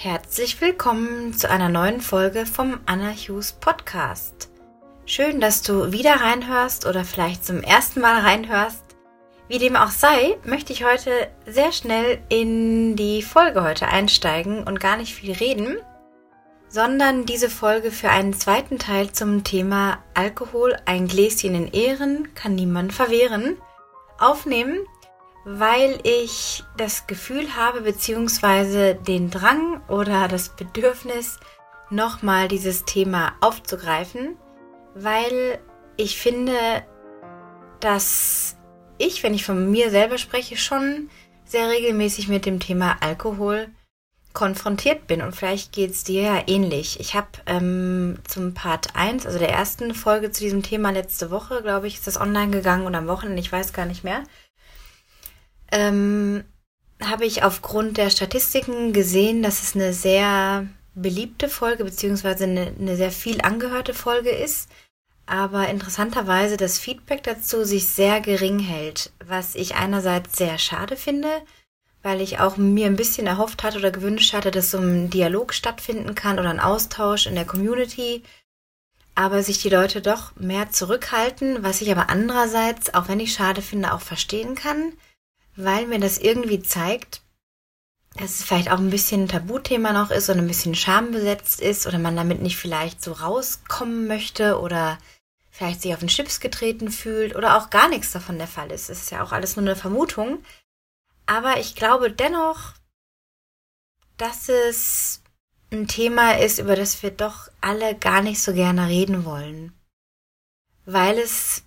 Herzlich willkommen zu einer neuen Folge vom Anna Hughes Podcast. Schön, dass du wieder reinhörst oder vielleicht zum ersten Mal reinhörst. Wie dem auch sei, möchte ich heute sehr schnell in die Folge heute einsteigen und gar nicht viel reden, sondern diese Folge für einen zweiten Teil zum Thema Alkohol, ein Gläschen in Ehren kann niemand verwehren, aufnehmen, weil ich das Gefühl habe, beziehungsweise den Drang oder das Bedürfnis, nochmal dieses Thema aufzugreifen, weil ich finde, dass ich, wenn ich von mir selber spreche, schon sehr regelmäßig mit dem Thema Alkohol konfrontiert bin und vielleicht geht es dir ja ähnlich. Ich habe ähm, zum Part 1, also der ersten Folge zu diesem Thema letzte Woche, glaube ich, ist das online gegangen oder am Wochenende, ich weiß gar nicht mehr, ähm, habe ich aufgrund der Statistiken gesehen, dass es eine sehr beliebte Folge beziehungsweise eine, eine sehr viel angehörte Folge ist, aber interessanterweise das Feedback dazu sich sehr gering hält, was ich einerseits sehr schade finde, weil ich auch mir ein bisschen erhofft hatte oder gewünscht hatte, dass so ein Dialog stattfinden kann oder ein Austausch in der Community, aber sich die Leute doch mehr zurückhalten, was ich aber andererseits, auch wenn ich schade finde, auch verstehen kann, weil mir das irgendwie zeigt, dass es vielleicht auch ein bisschen ein Tabuthema noch ist oder ein bisschen schambesetzt ist oder man damit nicht vielleicht so rauskommen möchte oder vielleicht sich auf den Chips getreten fühlt oder auch gar nichts davon der Fall ist. Es ist ja auch alles nur eine Vermutung. Aber ich glaube dennoch, dass es ein Thema ist, über das wir doch alle gar nicht so gerne reden wollen. Weil es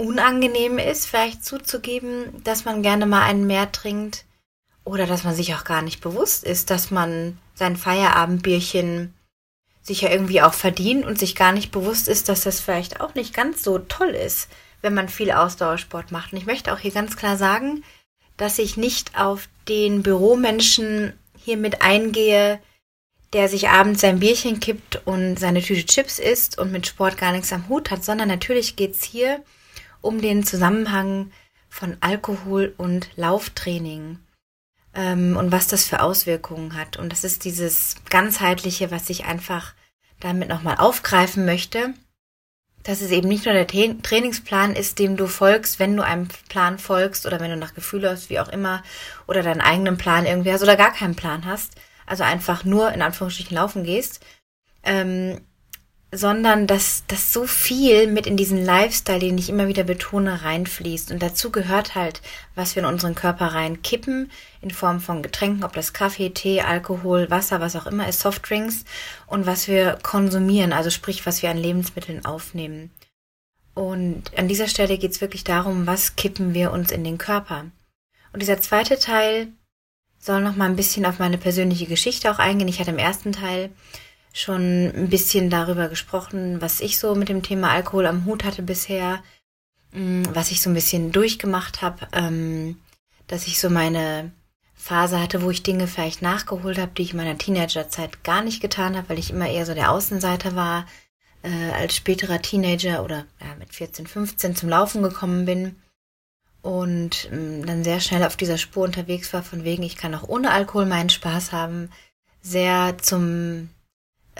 unangenehm ist, vielleicht zuzugeben, dass man gerne mal einen mehr trinkt oder dass man sich auch gar nicht bewusst ist, dass man sein Feierabendbierchen sich ja irgendwie auch verdient und sich gar nicht bewusst ist, dass das vielleicht auch nicht ganz so toll ist, wenn man viel Ausdauersport macht. Und ich möchte auch hier ganz klar sagen, dass ich nicht auf den Büromenschen hier mit eingehe, der sich abends sein Bierchen kippt und seine Tüte Chips isst und mit Sport gar nichts am Hut hat, sondern natürlich geht's hier um den Zusammenhang von Alkohol und Lauftraining ähm, und was das für Auswirkungen hat. Und das ist dieses ganzheitliche, was ich einfach damit nochmal aufgreifen möchte, dass es eben nicht nur der Trainingsplan ist, dem du folgst, wenn du einem Plan folgst oder wenn du nach Gefühl hast, wie auch immer, oder deinen eigenen Plan irgendwie hast oder gar keinen Plan hast, also einfach nur in Anführungsstrichen laufen gehst, ähm, sondern dass, dass so viel mit in diesen Lifestyle, den ich immer wieder betone, reinfließt. Und dazu gehört halt, was wir in unseren Körper reinkippen, in Form von Getränken, ob das Kaffee, Tee, Alkohol, Wasser, was auch immer ist, Softdrinks, und was wir konsumieren, also sprich, was wir an Lebensmitteln aufnehmen. Und an dieser Stelle geht es wirklich darum, was kippen wir uns in den Körper. Und dieser zweite Teil soll noch mal ein bisschen auf meine persönliche Geschichte auch eingehen. Ich hatte im ersten Teil schon ein bisschen darüber gesprochen, was ich so mit dem Thema Alkohol am Hut hatte bisher, mm, was ich so ein bisschen durchgemacht habe, ähm, dass ich so meine Phase hatte, wo ich Dinge vielleicht nachgeholt habe, die ich in meiner Teenagerzeit gar nicht getan habe, weil ich immer eher so der Außenseiter war, äh, als späterer Teenager oder mit 14, 15 zum Laufen gekommen bin. Und ähm, dann sehr schnell auf dieser Spur unterwegs war, von wegen, ich kann auch ohne Alkohol meinen Spaß haben, sehr zum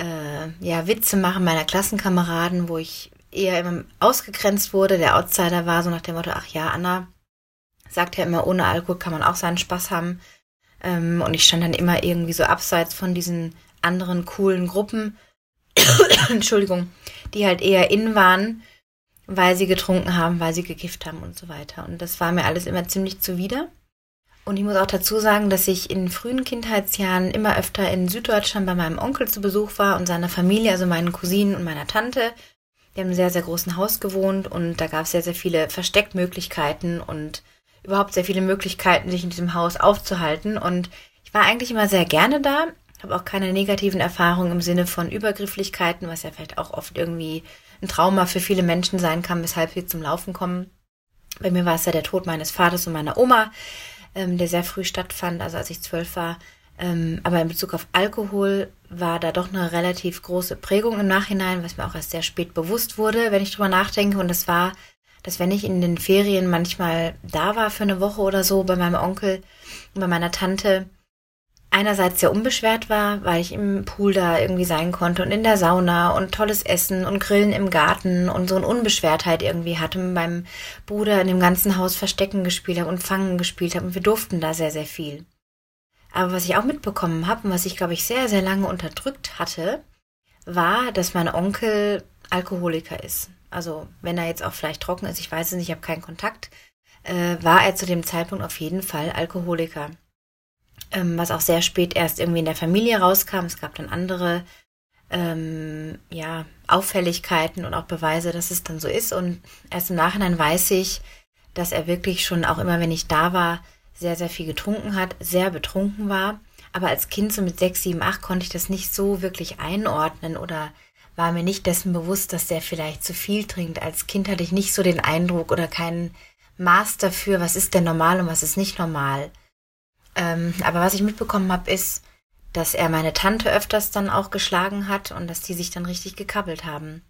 äh, ja, Witze machen meiner Klassenkameraden, wo ich eher immer ausgegrenzt wurde, der Outsider war, so nach dem Motto, ach ja, Anna sagt ja immer, ohne Alkohol kann man auch seinen Spaß haben. Ähm, und ich stand dann immer irgendwie so abseits von diesen anderen coolen Gruppen, Entschuldigung, die halt eher in waren, weil sie getrunken haben, weil sie gekifft haben und so weiter. Und das war mir alles immer ziemlich zuwider. Und ich muss auch dazu sagen, dass ich in frühen Kindheitsjahren immer öfter in Süddeutschland bei meinem Onkel zu Besuch war und seiner Familie, also meinen Cousinen und meiner Tante. Die haben in sehr, sehr großen Haus gewohnt und da gab es sehr, sehr viele Versteckmöglichkeiten und überhaupt sehr viele Möglichkeiten, sich in diesem Haus aufzuhalten. Und ich war eigentlich immer sehr gerne da, habe auch keine negativen Erfahrungen im Sinne von Übergrifflichkeiten, was ja vielleicht auch oft irgendwie ein Trauma für viele Menschen sein kann, weshalb sie zum Laufen kommen. Bei mir war es ja der Tod meines Vaters und meiner Oma ähm, der sehr früh stattfand, also als ich zwölf war. Ähm, aber in Bezug auf Alkohol war da doch eine relativ große Prägung im Nachhinein, was mir auch erst sehr spät bewusst wurde, wenn ich drüber nachdenke. Und das war, dass wenn ich in den Ferien manchmal da war für eine Woche oder so bei meinem Onkel und bei meiner Tante, einerseits sehr unbeschwert war, weil ich im Pool da irgendwie sein konnte und in der Sauna und tolles Essen und Grillen im Garten und so eine Unbeschwertheit irgendwie hatte mit meinem Bruder in dem ganzen Haus Verstecken gespielt habe und Fangen gespielt habe und wir durften da sehr, sehr viel. Aber was ich auch mitbekommen habe und was ich, glaube ich, sehr, sehr lange unterdrückt hatte, war, dass mein Onkel Alkoholiker ist. Also wenn er jetzt auch vielleicht trocken ist, ich weiß es nicht, ich habe keinen Kontakt, äh, war er zu dem Zeitpunkt auf jeden Fall Alkoholiker ähm, was auch sehr spät erst irgendwie in der Familie rauskam. Es gab dann andere ähm, ja, Auffälligkeiten und auch Beweise, dass es dann so ist. Und erst im Nachhinein weiß ich, dass er wirklich schon, auch immer wenn ich da war, sehr, sehr viel getrunken hat, sehr betrunken war. Aber als Kind so mit sechs, sieben, acht konnte ich das nicht so wirklich einordnen oder war mir nicht dessen bewusst, dass der vielleicht zu viel trinkt. Als Kind hatte ich nicht so den Eindruck oder keinen Maß dafür, was ist denn normal und was ist nicht normal. Ähm, aber was ich mitbekommen habe, ist, dass er meine Tante öfters dann auch geschlagen hat und dass die sich dann richtig gekabbelt haben.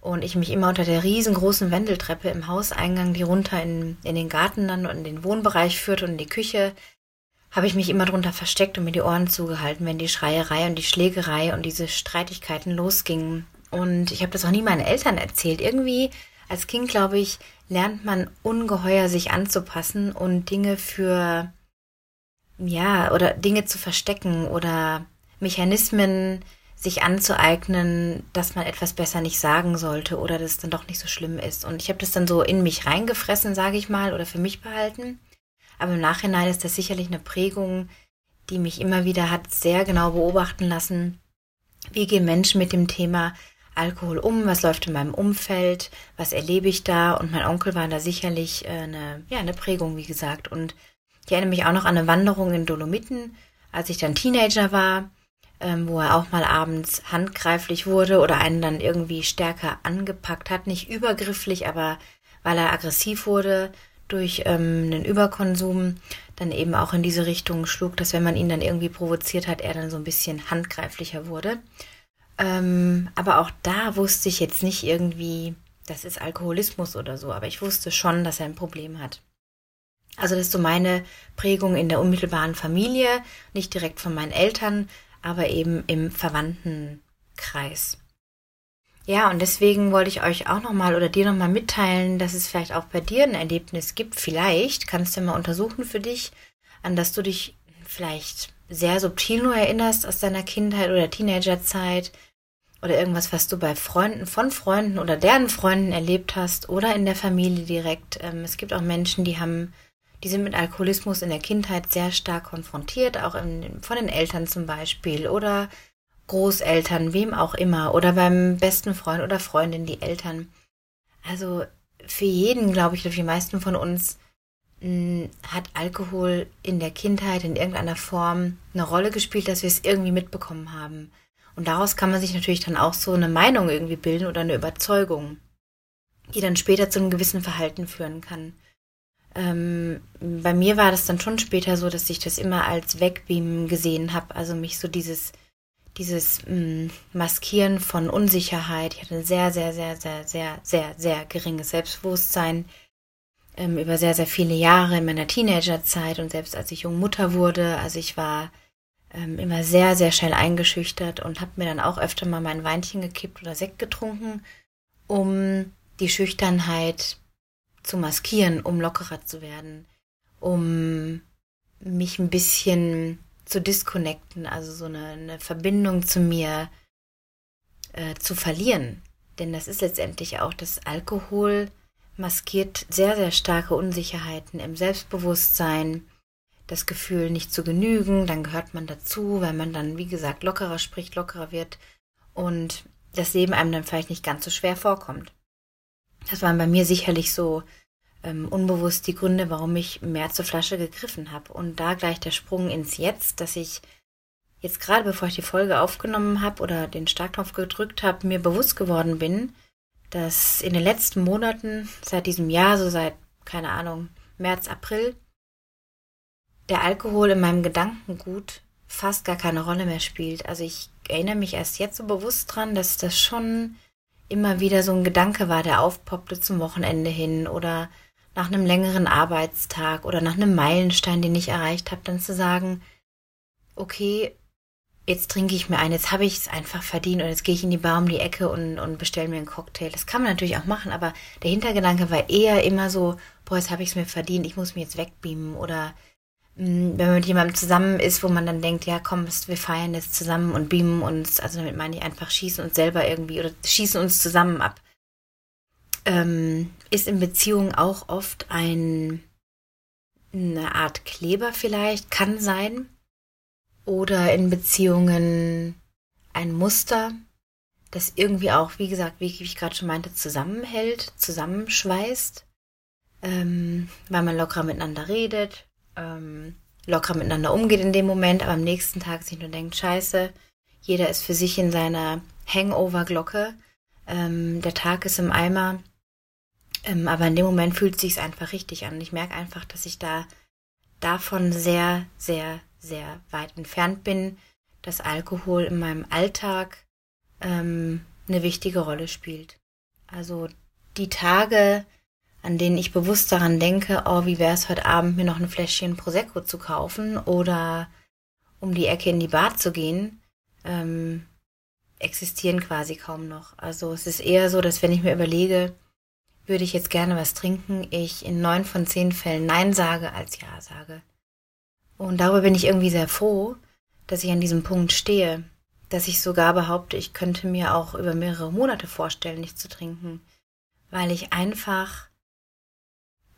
Und ich mich immer unter der riesengroßen Wendeltreppe im Hauseingang, die runter in, in den Garten dann und in den Wohnbereich führte und in die Küche, habe ich mich immer drunter versteckt und mir die Ohren zugehalten, wenn die Schreierei und die Schlägerei und diese Streitigkeiten losgingen. Und ich habe das auch nie meinen Eltern erzählt. Irgendwie als Kind, glaube ich, lernt man ungeheuer sich anzupassen und Dinge für ja, oder Dinge zu verstecken oder Mechanismen sich anzueignen, dass man etwas besser nicht sagen sollte oder dass es dann doch nicht so schlimm ist. Und ich habe das dann so in mich reingefressen, sage ich mal, oder für mich behalten. Aber im Nachhinein ist das sicherlich eine Prägung, die mich immer wieder hat sehr genau beobachten lassen. Wie gehen Menschen mit dem Thema Alkohol um? Was läuft in meinem Umfeld? Was erlebe ich da? Und mein Onkel war da sicherlich äh, eine, ja, eine Prägung, wie gesagt. Und ich erinnere mich auch noch an eine Wanderung in Dolomiten, als ich dann Teenager war, ähm, wo er auch mal abends handgreiflich wurde oder einen dann irgendwie stärker angepackt hat. Nicht übergrifflich, aber weil er aggressiv wurde durch ähm, einen Überkonsum, dann eben auch in diese Richtung schlug, dass wenn man ihn dann irgendwie provoziert hat, er dann so ein bisschen handgreiflicher wurde. Ähm, aber auch da wusste ich jetzt nicht irgendwie, das ist Alkoholismus oder so, aber ich wusste schon, dass er ein Problem hat. Also das ist so meine Prägung in der unmittelbaren Familie, nicht direkt von meinen Eltern, aber eben im Verwandtenkreis. Ja, und deswegen wollte ich euch auch nochmal oder dir nochmal mitteilen, dass es vielleicht auch bei dir ein Erlebnis gibt. Vielleicht kannst du mal untersuchen für dich, an das du dich vielleicht sehr subtil nur erinnerst aus deiner Kindheit oder Teenagerzeit oder irgendwas, was du bei Freunden von Freunden oder deren Freunden erlebt hast oder in der Familie direkt. Ähm, es gibt auch Menschen, die haben die sind mit Alkoholismus in der Kindheit sehr stark konfrontiert, auch in, von den Eltern zum Beispiel oder Großeltern, wem auch immer, oder beim besten Freund oder Freundin, die Eltern. Also für jeden, glaube ich, für die meisten von uns mh, hm, hat Alkohol in der Kindheit in irgendeiner Form eine Rolle gespielt, dass wir es irgendwie mitbekommen haben. Und daraus kann man sich natürlich dann auch so eine Meinung irgendwie bilden oder eine Überzeugung, die dann später zu einem gewissen Verhalten führen kann. Ähm, bei mir war das dann schon später so, dass ich das immer als Wegbeamen gesehen habe. Also mich so dieses, dieses mh, mm, Maskieren von Unsicherheit. Ich hatte ein sehr, sehr, sehr, sehr, sehr, sehr, sehr geringes Selbstbewusstsein ähm, über sehr, sehr viele Jahre in meiner Teenagerzeit und selbst als ich junge Mutter wurde. Also ich war ähm, immer sehr, sehr schnell eingeschüchtert und habe mir dann auch öfter mal mein Weinchen gekippt oder Sekt getrunken, um die Schüchternheit zu maskieren, um lockerer zu werden, um mich ein bisschen zu disconnecten, also so eine, eine Verbindung zu mir äh, zu verlieren. Denn das ist letztendlich auch das Alkohol maskiert sehr, sehr starke Unsicherheiten im Selbstbewusstsein, das Gefühl nicht zu genügen, dann gehört man dazu, weil man dann, wie gesagt, lockerer spricht, lockerer wird und das Leben einem dann vielleicht nicht ganz so schwer vorkommt. Das waren bei mir sicherlich so ähm, unbewusst die Gründe, warum ich mehr zur Flasche gegriffen habe. Und da gleich der Sprung ins Jetzt, dass ich jetzt gerade bevor ich die Folge aufgenommen habe oder den Startknopf gedrückt habe, mir bewusst geworden bin, dass in den letzten Monaten, seit diesem Jahr, so seit, keine Ahnung, März, April, der Alkohol in meinem Gedankengut fast gar keine Rolle mehr spielt. Also ich erinnere mich erst jetzt so bewusst dran, dass das schon immer wieder so ein Gedanke war, der aufpoppte zum Wochenende hin oder nach einem längeren Arbeitstag oder nach einem Meilenstein, den ich erreicht habe, dann zu sagen, okay, jetzt trinke ich mir ein, jetzt habe ich es einfach verdient und jetzt gehe ich in die Bar um die Ecke und, und bestelle mir einen Cocktail. Das kann man natürlich auch machen, aber der Hintergedanke war eher immer so, boah, jetzt habe ich es mir verdient, ich muss mir jetzt wegbeamen oder wenn man mit jemandem zusammen ist, wo man dann denkt, ja komm, wir feiern jetzt zusammen und beamen uns, also damit meine ich einfach schießen uns selber irgendwie oder schießen uns zusammen ab. Ähm, ist in Beziehungen auch oft ein, eine Art Kleber vielleicht, kann sein, oder in Beziehungen ein Muster, das irgendwie auch, wie gesagt, wie ich gerade schon meinte, zusammenhält, zusammenschweißt, ähm, weil man lockerer miteinander redet, ähm, lockerer miteinander umgeht in dem Moment, aber am nächsten Tag sich nur denkt, scheiße, jeder ist für sich in seiner Hangover-Glocke, ähm, der Tag ist im Eimer, ähm, aber in dem Moment fühlt es sich einfach richtig an. Ich merke einfach, dass ich da davon sehr, sehr, sehr weit entfernt bin, dass Alkohol in meinem Alltag ähm, eine wichtige Rolle spielt. Also die Tage, an denen ich bewusst daran denke, oh, wie wäre es heute Abend, mir noch ein Fläschchen Prosecco zu kaufen oder um die Ecke in die Bar zu gehen, ähm, existieren quasi kaum noch. Also es ist eher so, dass wenn ich mir überlege, würde ich jetzt gerne was trinken, ich in neun von zehn Fällen Nein sage als Ja sage. Und darüber bin ich irgendwie sehr froh, dass ich an diesem Punkt stehe, dass ich sogar behaupte, ich könnte mir auch über mehrere Monate vorstellen, nicht zu trinken, weil ich einfach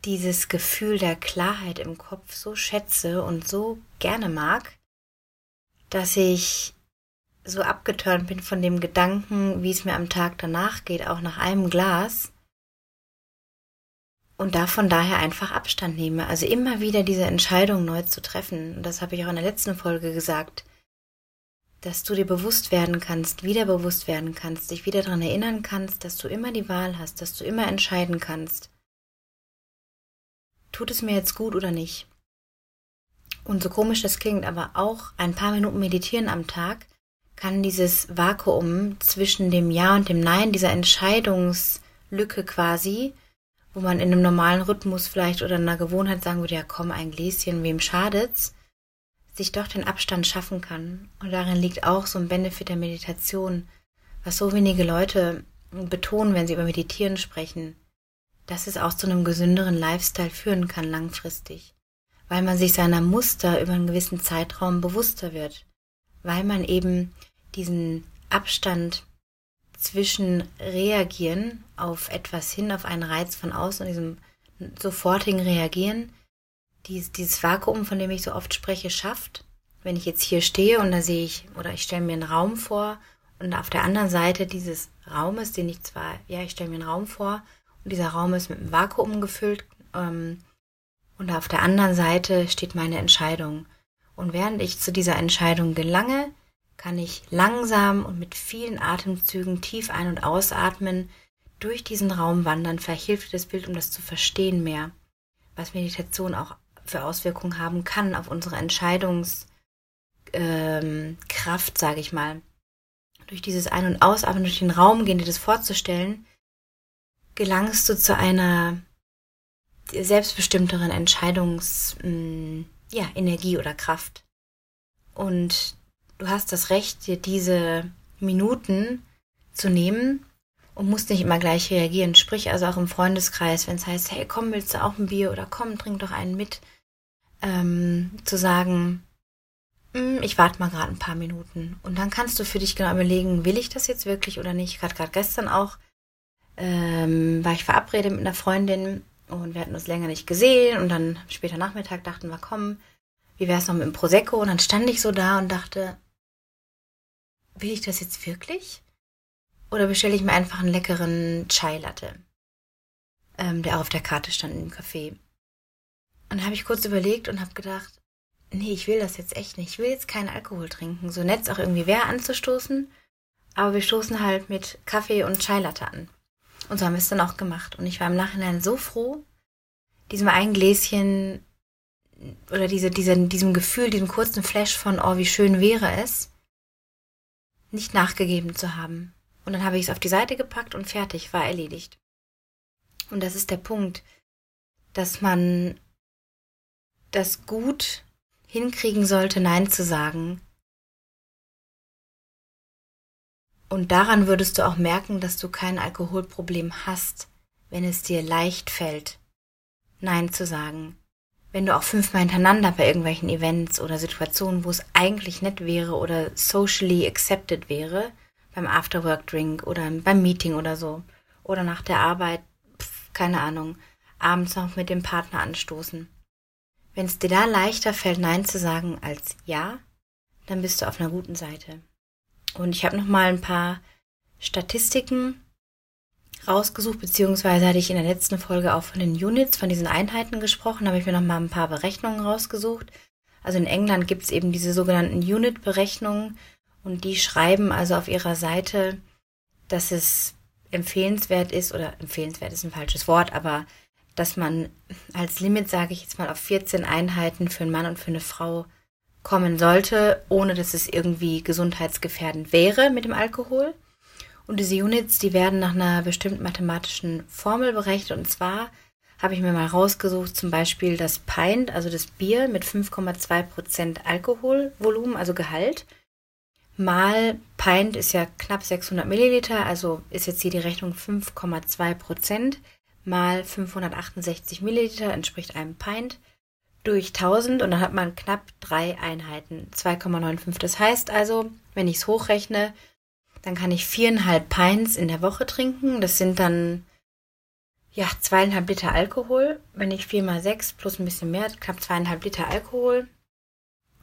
dieses Gefühl der Klarheit im Kopf so schätze und so gerne mag, dass ich so abgeturnt bin von dem Gedanken, wie es mir am Tag danach geht, auch nach einem Glas, und davon daher einfach Abstand nehme. Also immer wieder diese Entscheidung neu zu treffen. Und das habe ich auch in der letzten Folge gesagt, dass du dir bewusst werden kannst, wieder bewusst werden kannst, dich wieder daran erinnern kannst, dass du immer die Wahl hast, dass du immer entscheiden kannst. Tut es mir jetzt gut oder nicht? Und so komisch das klingt, aber auch ein paar Minuten meditieren am Tag kann dieses Vakuum zwischen dem Ja und dem Nein, dieser Entscheidungslücke quasi, wo man in einem normalen Rhythmus vielleicht oder in einer Gewohnheit sagen würde, ja komm, ein Gläschen, wem schadet's, sich doch den Abstand schaffen kann. Und darin liegt auch so ein Benefit der Meditation, was so wenige Leute betonen, wenn sie über Meditieren sprechen, dass es auch zu einem gesünderen Lifestyle führen kann langfristig, weil man sich seiner Muster über einen gewissen Zeitraum bewusster wird, weil man eben diesen Abstand zwischen reagieren auf etwas hin, auf einen Reiz von außen und diesem sofortigen Reagieren, dies, dieses Vakuum, von dem ich so oft spreche, schafft. Wenn ich jetzt hier stehe und da sehe ich, oder ich stelle mir einen Raum vor und auf der anderen Seite dieses Raumes, den ich zwar, ja, ich stelle mir einen Raum vor dieser Raum ist mit einem Vakuum gefüllt ähm, und auf der anderen Seite steht meine Entscheidung. Und während ich zu dieser Entscheidung gelange, kann ich langsam und mit vielen Atemzügen tief ein- und ausatmen, durch diesen Raum wandern, verhilft das Bild, um das zu verstehen mehr, was Meditation auch für Auswirkungen haben kann auf unsere Entscheidungskraft, ähm, sage ich mal. Durch dieses Ein- und Ausatmen, durch den Raum gehen, dir das vorzustellen, gelangst du zu einer selbstbestimmteren Entscheidungs, mm, ja, Energie oder Kraft. Und du hast das Recht, dir diese Minuten zu nehmen und musst nicht immer gleich reagieren. Sprich also auch im Freundeskreis, wenn es heißt, hey, komm, willst du auch ein Bier oder komm, trink doch einen mit, ähm, zu sagen, hm, ich warte mal gerade ein paar Minuten. Und dann kannst du für dich genau überlegen, will ich das jetzt wirklich oder nicht. Gerade gerade gestern auch ähm, war ich verabredet mit einer Freundin und wir hatten uns länger nicht gesehen und dann später Nachmittag dachten wir, komm, wie wäre es noch mit dem Prosecco? Und dann stand ich so da und dachte, will ich das jetzt wirklich? Oder bestelle ich mir einfach einen leckeren Chai Latte, ähm, der auch auf der Karte stand im Café. Und habe ich kurz überlegt und habe gedacht, nee, ich will das jetzt echt nicht. Ich will jetzt keinen Alkohol trinken. So nett auch irgendwie wäre anzustoßen, aber wir stoßen halt mit Kaffee und Chai Latte an. Und so haben wir es dann auch gemacht. Und ich war im Nachhinein so froh, diesem einen Gläschen oder diese, diese, diesem Gefühl, diesem kurzen Flash von, oh, wie schön wäre es, nicht nachgegeben zu haben. Und dann habe ich es auf die Seite gepackt und fertig, war erledigt. Und das ist der Punkt, dass man das gut hinkriegen sollte, Nein zu sagen. Und daran würdest du auch merken, dass du kein Alkoholproblem hast, wenn es dir leicht fällt, Nein zu sagen. Wenn du auch fünfmal hintereinander bei irgendwelchen Events oder Situationen, wo es eigentlich nett wäre oder socially accepted wäre, beim Afterwork-Drink oder beim Meeting oder so, oder nach der Arbeit, pf, keine Ahnung, abends noch mit dem Partner anstoßen. Wenn es dir da leichter fällt, Nein zu sagen als Ja, dann bist du auf einer guten Seite. Und ich habe noch mal ein paar Statistiken rausgesucht, beziehungsweise hatte ich in der letzten Folge auch von den Units, von diesen Einheiten gesprochen, habe ich mir noch mal ein paar Berechnungen rausgesucht. Also in England gibt es eben diese sogenannten Unit-Berechnungen und die schreiben also auf ihrer Seite, dass es empfehlenswert ist, oder empfehlenswert ist ein falsches Wort, aber dass man als Limit, sage ich jetzt mal, auf 14 Einheiten für einen Mann und für eine Frau kommen sollte, ohne dass es irgendwie gesundheitsgefährdend wäre mit dem Alkohol. Und diese Units, die werden nach einer bestimmten mathematischen Formel berechnet. Und zwar habe ich mir mal rausgesucht, zum Beispiel das Pint, also das Bier mit 5,2 Prozent Alkoholvolumen, also Gehalt, mal Pint ist ja knapp 600 Milliliter, also ist jetzt hier die Rechnung 5,2 Prozent mal 568 Milliliter entspricht einem Pint durch 1000 und dann hat man knapp drei Einheiten, 2,95. Das heißt also, wenn ich es hochrechne, dann kann ich viereinhalb Pints in der Woche trinken. Das sind dann ja zweieinhalb Liter Alkohol. Wenn ich vier mal sechs plus ein bisschen mehr, knapp zweieinhalb Liter Alkohol,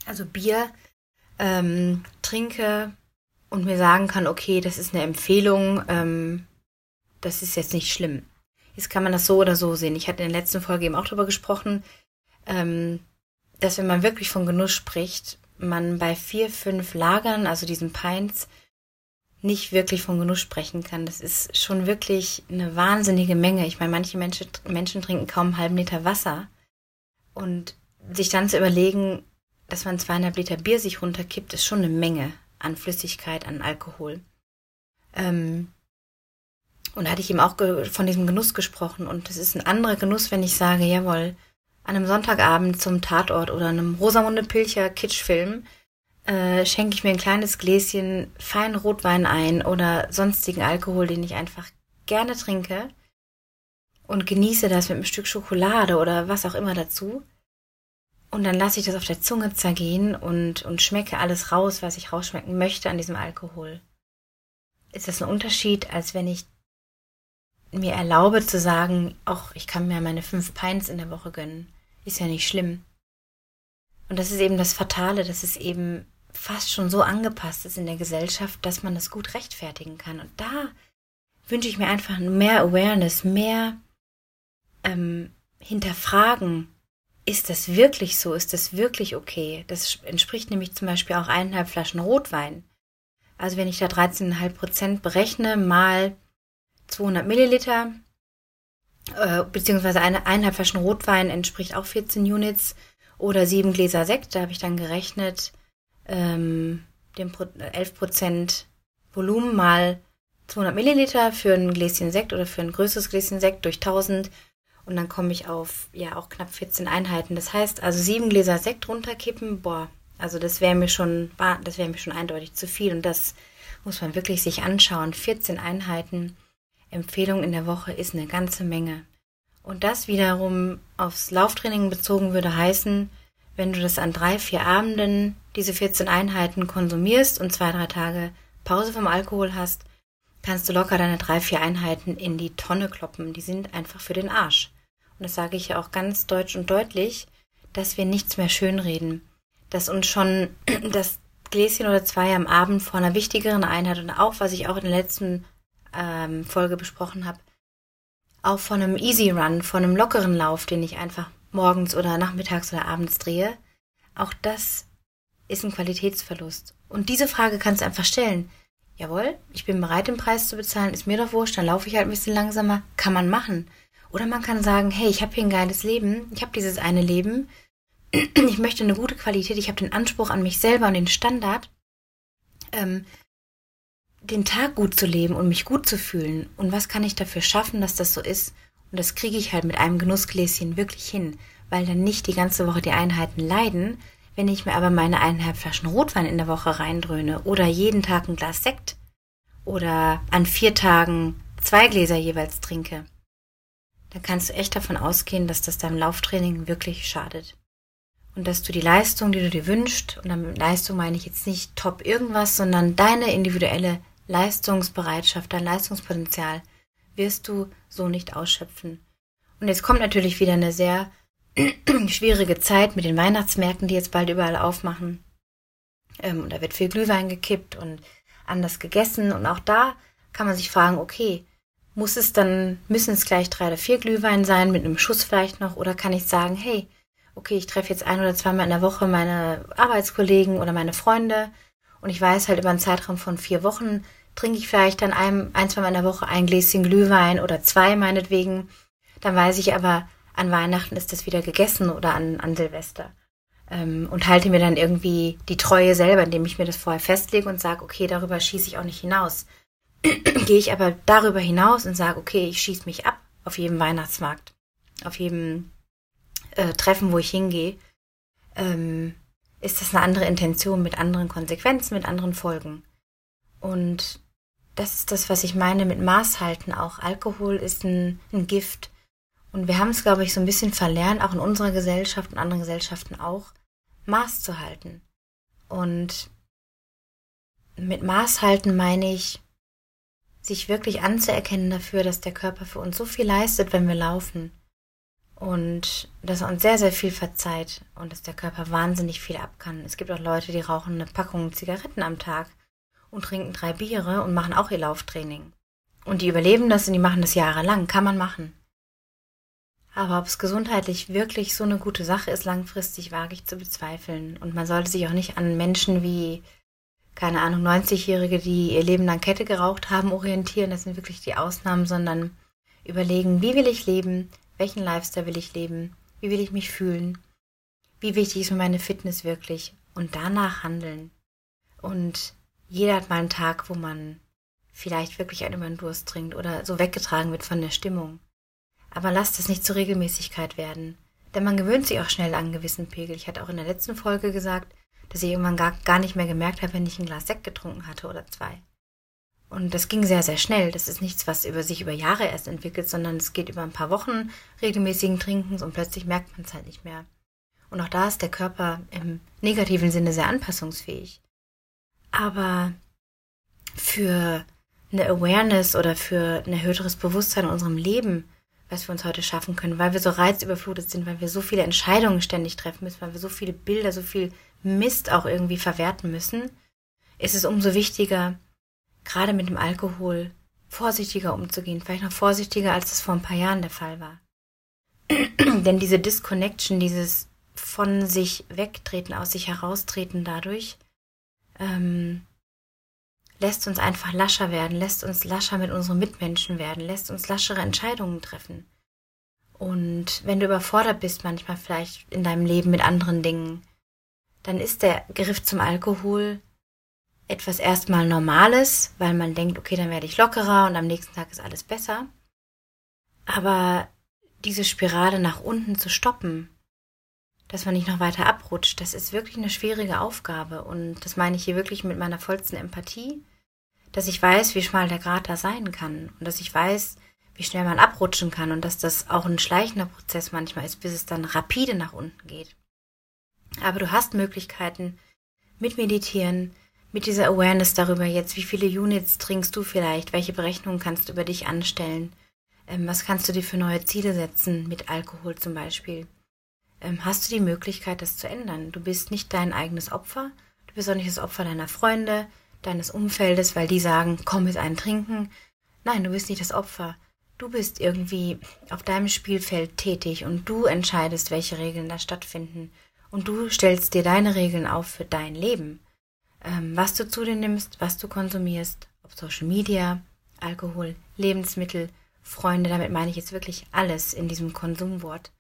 also Bier, ähm, trinke und mir sagen kann, okay, das ist eine Empfehlung, ähm, das ist jetzt nicht schlimm. Jetzt kann man das so oder so sehen. Ich hatte in der letzten Folge eben auch darüber gesprochen, ähm, dass wenn man wirklich von Genuss spricht, man bei vier, fünf Lagern, also diesen Pints, nicht wirklich von Genuss sprechen kann. Das ist schon wirklich eine wahnsinnige Menge. Ich meine, manche Menschen, Menschen trinken kaum einen halben Liter Wasser. Und sich dann zu überlegen, dass man zweieinhalb Liter Bier sich runterkippt, ist schon eine Menge an Flüssigkeit, an Alkohol. Ähm, und da hatte ich ihm auch von diesem Genuss gesprochen. Und es ist ein anderer Genuss, wenn ich sage, jawohl, an einem Sonntagabend zum Tatort oder einem Rosamunde Pilcher Kitschfilm äh, schenke ich mir ein kleines Gläschen feinen Rotwein ein oder sonstigen Alkohol, den ich einfach gerne trinke und genieße das mit einem Stück Schokolade oder was auch immer dazu. Und dann lasse ich das auf der Zunge zergehen und, und schmecke alles raus, was ich rausschmecken möchte an diesem Alkohol. Ist das ein Unterschied, als wenn ich mir erlaube zu sagen, ach, ich kann mir meine fünf Pints in der Woche gönnen. Ist ja nicht schlimm. Und das ist eben das Fatale, dass es eben fast schon so angepasst ist in der Gesellschaft, dass man das gut rechtfertigen kann. Und da wünsche ich mir einfach mehr Awareness, mehr ähm, hinterfragen. Ist das wirklich so? Ist das wirklich okay? Das entspricht nämlich zum Beispiel auch eineinhalb Flaschen Rotwein. Also wenn ich da 13,5 Prozent berechne, mal 200 Milliliter, äh, beziehungsweise eine eineinhalb Flaschen Rotwein entspricht auch 14 Units oder sieben Gläser Sekt, da habe ich dann gerechnet, ähm, dem 11 Prozent Volumen mal 200 Milliliter für ein Gläschen Sekt oder für ein größeres Gläschen Sekt durch 1000 und dann komme ich auf ja auch knapp 14 Einheiten. Das heißt also sieben Gläser Sekt runterkippen, boah, also das wäre mir schon, das wäre mir schon eindeutig zu viel und das muss man wirklich sich anschauen. 14 Einheiten Empfehlung in der Woche ist eine ganze Menge. Und das wiederum aufs Lauftraining bezogen würde heißen, wenn du das an drei, vier Abenden diese 14 Einheiten konsumierst und zwei, drei Tage Pause vom Alkohol hast, kannst du locker deine drei, vier Einheiten in die Tonne kloppen. Die sind einfach für den Arsch. Und das sage ich ja auch ganz deutsch und deutlich, dass wir nichts mehr schönreden. Dass uns schon das Gläschen oder zwei am Abend vor einer wichtigeren Einheit und auch, was ich auch in den letzten ähm, Folge besprochen habe, auch von einem Easy Run, von einem lockeren Lauf, den ich einfach morgens oder nachmittags oder abends drehe, auch das ist ein Qualitätsverlust. Und diese Frage kannst du einfach stellen. Jawohl, ich bin bereit, den Preis zu bezahlen, ist mir doch wurscht, dann laufe ich halt ein bisschen langsamer, kann man machen. Oder man kann sagen, hey, ich habe hier ein geiles Leben, ich habe dieses eine Leben, ich möchte eine gute Qualität, ich habe den Anspruch an mich selber und den Standard, ähm, den Tag gut zu leben und mich gut zu fühlen. Und was kann ich dafür schaffen, dass das so ist? Und das kriege ich halt mit einem Genussgläschen wirklich hin, weil dann nicht die ganze Woche die Einheiten leiden, Wenn ich mir aber meine eineinhalb Flaschen Rotwein in der Woche reindröhne oder jeden Tag ein Glas Sekt oder an vier Tagen zwei Gläser jeweils trinke, dann kannst du echt davon ausgehen, dass das deinem Lauftraining wirklich schadet. Und dass du die Leistung, die du dir wünschst, und damit Leistung meine ich jetzt nicht top irgendwas, sondern deine individuelle Leistungsbereitschaft, dein Leistungspotenzial wirst du so nicht ausschöpfen. Und jetzt kommt natürlich wieder eine sehr schwierige Zeit mit den Weihnachtsmärkten, die jetzt bald überall aufmachen. Ähm, und da wird viel Glühwein gekippt und anders gegessen. Und auch da kann man sich fragen, okay, muss es dann, müssen es gleich drei oder vier Glühwein sein, mit einem Schuss vielleicht noch, oder kann ich sagen, hey, okay, ich treffe jetzt ein oder zweimal in der Woche meine Arbeitskollegen oder meine Freunde und ich weiß halt über einen Zeitraum von vier Wochen trinke ich vielleicht dann ein, ein zwei Mal in der Woche ein Gläschen Glühwein oder zwei meinetwegen. Dann weiß ich aber, an Weihnachten ist das wieder gegessen oder an, an Silvester. Ähm, und halte mir dann irgendwie die Treue selber, indem ich mir das vorher festlege und sage, okay, darüber schieße ich auch nicht hinaus. Gehe ich aber darüber hinaus und sage, okay, ich schieße mich ab auf jedem Weihnachtsmarkt, auf jedem äh, Treffen, wo ich hingehe, ähm, ist das eine andere Intention mit anderen Konsequenzen, mit anderen Folgen. Und das ist das, was ich meine mit Maß halten auch. Alkohol ist ein, ein Gift. Und wir haben es, glaube ich, so ein bisschen verlernt, auch in unserer Gesellschaft und anderen Gesellschaften auch, Maß zu halten. Und mit Maß halten meine ich, sich wirklich anzuerkennen dafür, dass der Körper für uns so viel leistet, wenn wir laufen und dass er uns sehr, sehr viel verzeiht und dass der Körper wahnsinnig viel ab kann. Es gibt auch Leute, die rauchen eine Packung Zigaretten am Tag und trinken drei Biere und machen auch ihr Lauftraining. Und die überleben das und die machen das jahrelang. Kann man machen. Aber ob es gesundheitlich wirklich so eine gute Sache ist, langfristig wage ich zu bezweifeln. Und man sollte sich auch nicht an Menschen wie, keine Ahnung, 90-Jährige, die ihr Leben lang Kette geraucht haben, orientieren. Das sind wirklich die Ausnahmen, sondern überlegen, wie will ich leben? Welchen Lifestyle will ich leben? Wie will ich mich fühlen? Wie wichtig ist mir meine Fitness wirklich? Und danach handeln. Und jeder hat mal einen Tag, wo man vielleicht wirklich einen über den Durst trinkt oder so weggetragen wird von der Stimmung. Aber lasst es nicht zur Regelmäßigkeit werden. Denn man gewöhnt sich auch schnell an einen gewissen Pegel. Ich hatte auch in der letzten Folge gesagt, dass ich irgendwann gar, gar nicht mehr gemerkt habe, wenn ich ein Glas Sekt getrunken hatte oder zwei. Und das ging sehr, sehr schnell. Das ist nichts, was über sich über Jahre erst entwickelt, sondern es geht über ein paar Wochen regelmäßigen Trinkens und plötzlich merkt man es halt nicht mehr. Und auch da ist der Körper im negativen Sinne sehr anpassungsfähig. Aber für eine Awareness oder für ein erhöhteres Bewusstsein in unserem Leben, was wir uns heute schaffen können, weil wir so reizüberflutet sind, weil wir so viele Entscheidungen ständig treffen müssen, weil wir so viele Bilder, so viel Mist auch irgendwie verwerten müssen, ist es umso wichtiger, gerade mit dem Alkohol vorsichtiger umzugehen, vielleicht noch vorsichtiger, als das vor ein paar Jahren der Fall war. Denn diese Disconnection, dieses von sich wegtreten, aus sich heraustreten dadurch, ähm, lässt uns einfach lascher werden, lässt uns lascher mit unseren Mitmenschen werden, lässt uns laschere Entscheidungen treffen. Und wenn du überfordert bist manchmal vielleicht in deinem Leben mit anderen Dingen, dann ist der Griff zum Alkohol etwas erstmal Normales, weil man denkt, okay, dann werde ich lockerer und am nächsten Tag ist alles besser. Aber diese Spirale nach unten zu stoppen, dass man nicht noch weiter abrutscht, das ist wirklich eine schwierige Aufgabe. Und das meine ich hier wirklich mit meiner vollsten Empathie, dass ich weiß, wie schmal der Grat da sein kann und dass ich weiß, wie schnell man abrutschen kann und dass das auch ein schleichender Prozess manchmal ist, bis es dann rapide nach unten geht. Aber du hast Möglichkeiten mit Meditieren, mit dieser Awareness darüber jetzt, wie viele Units trinkst du vielleicht, welche Berechnungen kannst du über dich anstellen, ähm, was kannst du dir für neue Ziele setzen, mit Alkohol zum Beispiel, ähm, hast du die Möglichkeit, das zu ändern. Du bist nicht dein eigenes Opfer, du bist auch nicht das Opfer deiner Freunde, deines Umfeldes, weil die sagen, komm mit einem Trinken. Nein, du bist nicht das Opfer. Du bist irgendwie auf deinem Spielfeld tätig und du entscheidest, welche Regeln da stattfinden. Und du stellst dir deine Regeln auf für dein Leben ähm, was du zu dir nimmst, was du konsumierst, ob Social Media, Alkohol, Lebensmittel, Freunde, damit meine ich jetzt wirklich alles in diesem Konsumwort.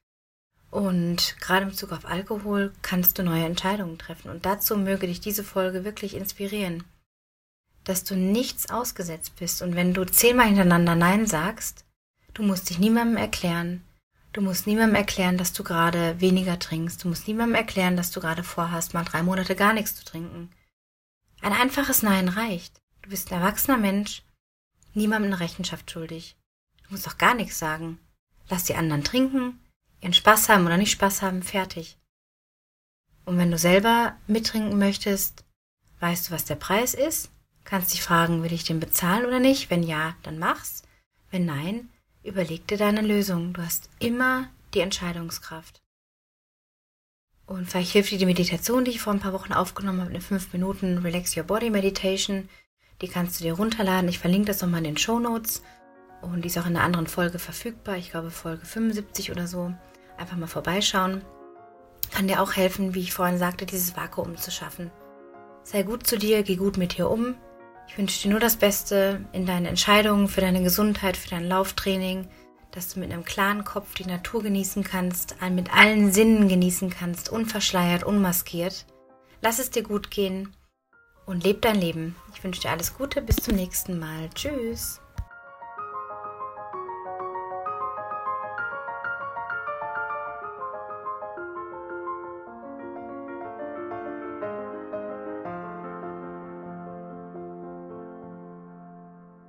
Und gerade in Bezug auf Alkohol kannst du neue Entscheidungen treffen. Und dazu möge dich diese Folge wirklich inspirieren, dass du nichts ausgesetzt bist. Und wenn du zehnmal hintereinander Nein sagst, du musst dich niemandem erklären, Du musst niemandem erklären, dass du gerade weniger trinkst. Du musst niemandem erklären, dass du gerade vorhast, mal drei Monate gar nichts zu trinken. Ein einfaches Nein reicht. Du bist ein erwachsener Mensch, niemandem eine Rechenschaft schuldig. Du musst doch gar nichts sagen. Lass die anderen trinken, ihren Spaß haben oder nicht Spaß haben, fertig. Und wenn du selber mittrinken möchtest, weißt du, was der Preis ist? Kannst dich fragen, will ich den bezahlen oder nicht? Wenn ja, dann mach's. Wenn nein, Überleg dir deine Lösung. Du hast immer die Entscheidungskraft. Und vielleicht hilft dir die Meditation, die ich vor ein paar Wochen aufgenommen habe, eine 5 Minuten Relax Your Body Meditation. Die kannst du dir runterladen. Ich verlinke das nochmal in den Show Notes. Und die ist auch in einer anderen Folge verfügbar. Ich glaube Folge 75 oder so. Einfach mal vorbeischauen. Kann dir auch helfen, wie ich vorhin sagte, dieses Vakuum zu schaffen. Sei gut zu dir, geh gut mit dir um. Ich wünsche dir nur das Beste in deinen Entscheidungen, für deine Gesundheit, für dein Lauftraining, dass du mit einem klaren Kopf die Natur genießen kannst, mit allen Sinnen genießen kannst, unverschleiert, unmaskiert. Lass es dir gut gehen und leb dein Leben. Ich wünsche dir alles Gute, bis zum nächsten Mal. Tschüss.